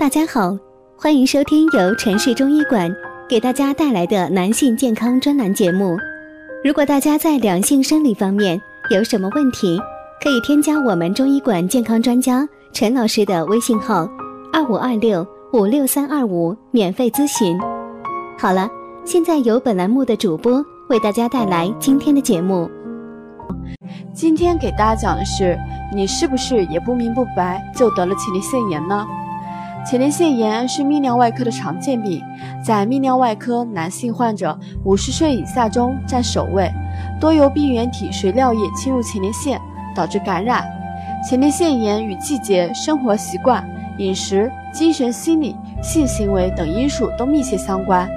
大家好，欢迎收听由城市中医馆给大家带来的男性健康专栏节目。如果大家在两性生理方面有什么问题，可以添加我们中医馆健康专家陈老师的微信号：二五二六五六三二五，免费咨询。好了，现在由本栏目的主播为大家带来今天的节目。今天给大家讲的是，你是不是也不明不白就得了前列腺炎呢？前列腺炎是泌尿外科的常见病，在泌尿外科男性患者五十岁以下中占首位，多由病原体随尿液侵入前列腺导致感染。前列腺炎与季节、生活习惯、饮食、精神心理、性行为等因素都密切相关。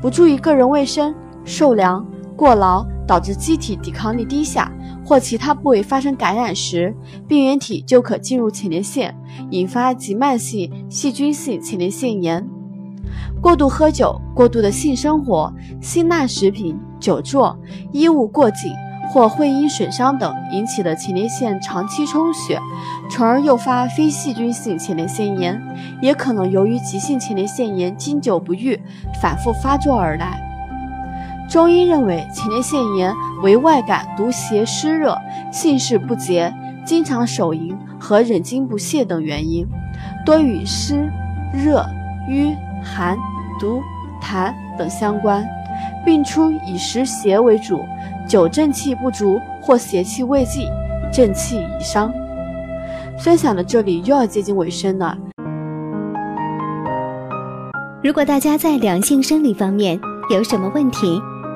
不注意个人卫生、受凉、过劳，导致机体抵抗力低下。或其他部位发生感染时，病原体就可进入前列腺，引发急慢性细菌性前列腺炎。过度喝酒、过度的性生活、辛辣食品、久坐、衣物过紧或会阴损伤等引起的前列腺长期充血，从而诱发非细菌性前列腺炎，也可能由于急性前列腺炎经久不愈，反复发作而来。中医认为，前列腺炎为外感毒邪湿热、性事不洁、经常手淫和忍精不泄等原因，多与湿、热、瘀、寒、毒、痰等相关。病初以湿邪为主，久正气不足或邪气未尽，正气已伤。分享到这里又要接近尾声了。如果大家在两性生理方面有什么问题，